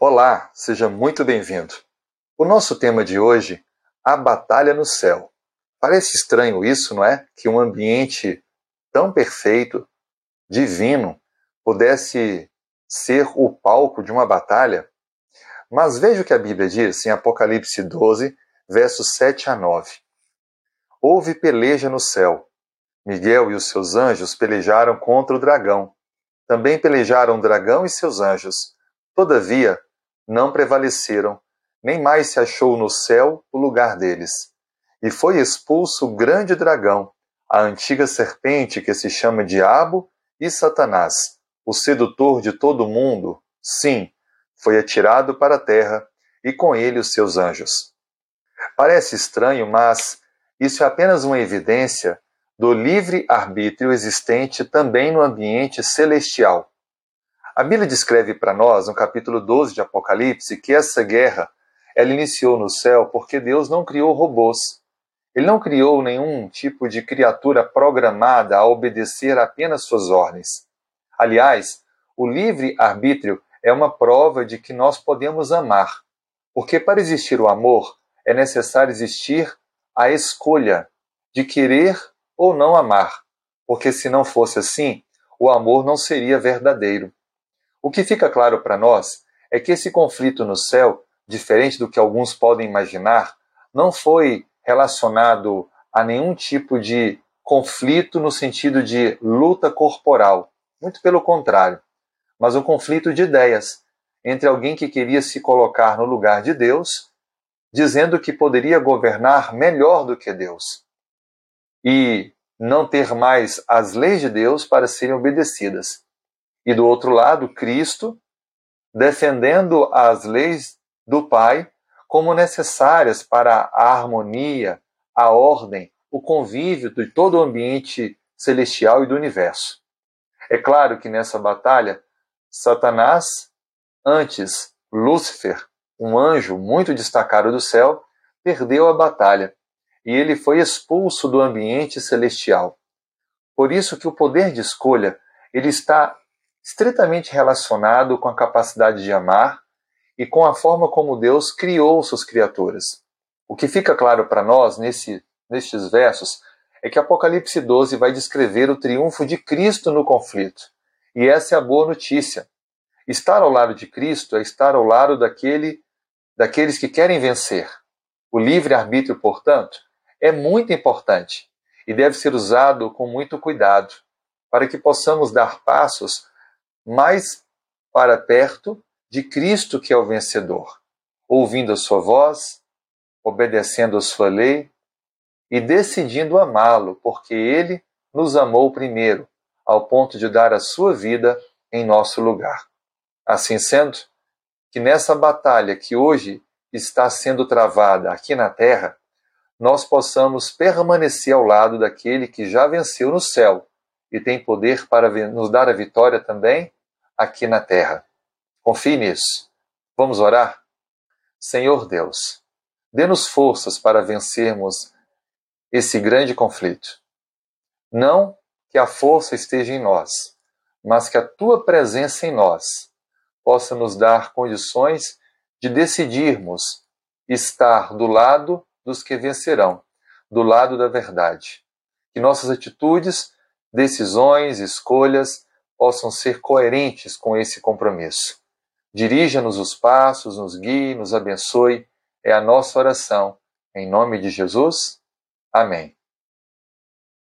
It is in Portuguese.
Olá, seja muito bem-vindo. O nosso tema de hoje, a batalha no céu. Parece estranho isso, não é? Que um ambiente tão perfeito, divino, pudesse ser o palco de uma batalha. Mas veja o que a Bíblia diz em Apocalipse 12, versos 7 a 9. Houve peleja no céu. Miguel e os seus anjos pelejaram contra o dragão. Também pelejaram o dragão e seus anjos. Todavia, não prevaleceram, nem mais se achou no céu o lugar deles. E foi expulso o grande dragão, a antiga serpente que se chama Diabo e Satanás, o sedutor de todo o mundo, sim, foi atirado para a terra, e com ele os seus anjos. Parece estranho, mas isso é apenas uma evidência do livre arbítrio existente também no ambiente celestial. A Bíblia descreve para nós, no capítulo 12 de Apocalipse, que essa guerra ela iniciou no céu porque Deus não criou robôs. Ele não criou nenhum tipo de criatura programada a obedecer apenas suas ordens. Aliás, o livre arbítrio é uma prova de que nós podemos amar, porque para existir o amor é necessário existir a escolha de querer ou não amar, porque se não fosse assim, o amor não seria verdadeiro. O que fica claro para nós é que esse conflito no céu, diferente do que alguns podem imaginar, não foi relacionado a nenhum tipo de conflito no sentido de luta corporal. Muito pelo contrário. Mas um conflito de ideias entre alguém que queria se colocar no lugar de Deus, dizendo que poderia governar melhor do que Deus. E não ter mais as leis de Deus para serem obedecidas e do outro lado, Cristo, defendendo as leis do Pai como necessárias para a harmonia, a ordem, o convívio de todo o ambiente celestial e do universo. É claro que nessa batalha, Satanás, antes Lúcifer, um anjo muito destacado do céu, perdeu a batalha e ele foi expulso do ambiente celestial. Por isso que o poder de escolha ele está estritamente relacionado com a capacidade de amar e com a forma como Deus criou suas criaturas. O que fica claro para nós nesse, nestes versos é que Apocalipse 12 vai descrever o triunfo de Cristo no conflito. E essa é a boa notícia. Estar ao lado de Cristo é estar ao lado daquele, daqueles que querem vencer. O livre-arbítrio, portanto, é muito importante e deve ser usado com muito cuidado, para que possamos dar passos mais para perto de Cristo, que é o vencedor, ouvindo a sua voz, obedecendo a sua lei e decidindo amá-lo, porque ele nos amou primeiro, ao ponto de dar a sua vida em nosso lugar. Assim sendo, que nessa batalha que hoje está sendo travada aqui na terra, nós possamos permanecer ao lado daquele que já venceu no céu e tem poder para nos dar a vitória também aqui na terra. Confie nisso. Vamos orar? Senhor Deus, dê-nos forças para vencermos esse grande conflito. Não que a força esteja em nós, mas que a tua presença em nós possa nos dar condições de decidirmos estar do lado dos que vencerão, do lado da verdade. Que nossas atitudes decisões, escolhas possam ser coerentes com esse compromisso. Dirija-nos os passos, nos guie, nos abençoe. É a nossa oração. Em nome de Jesus. Amém.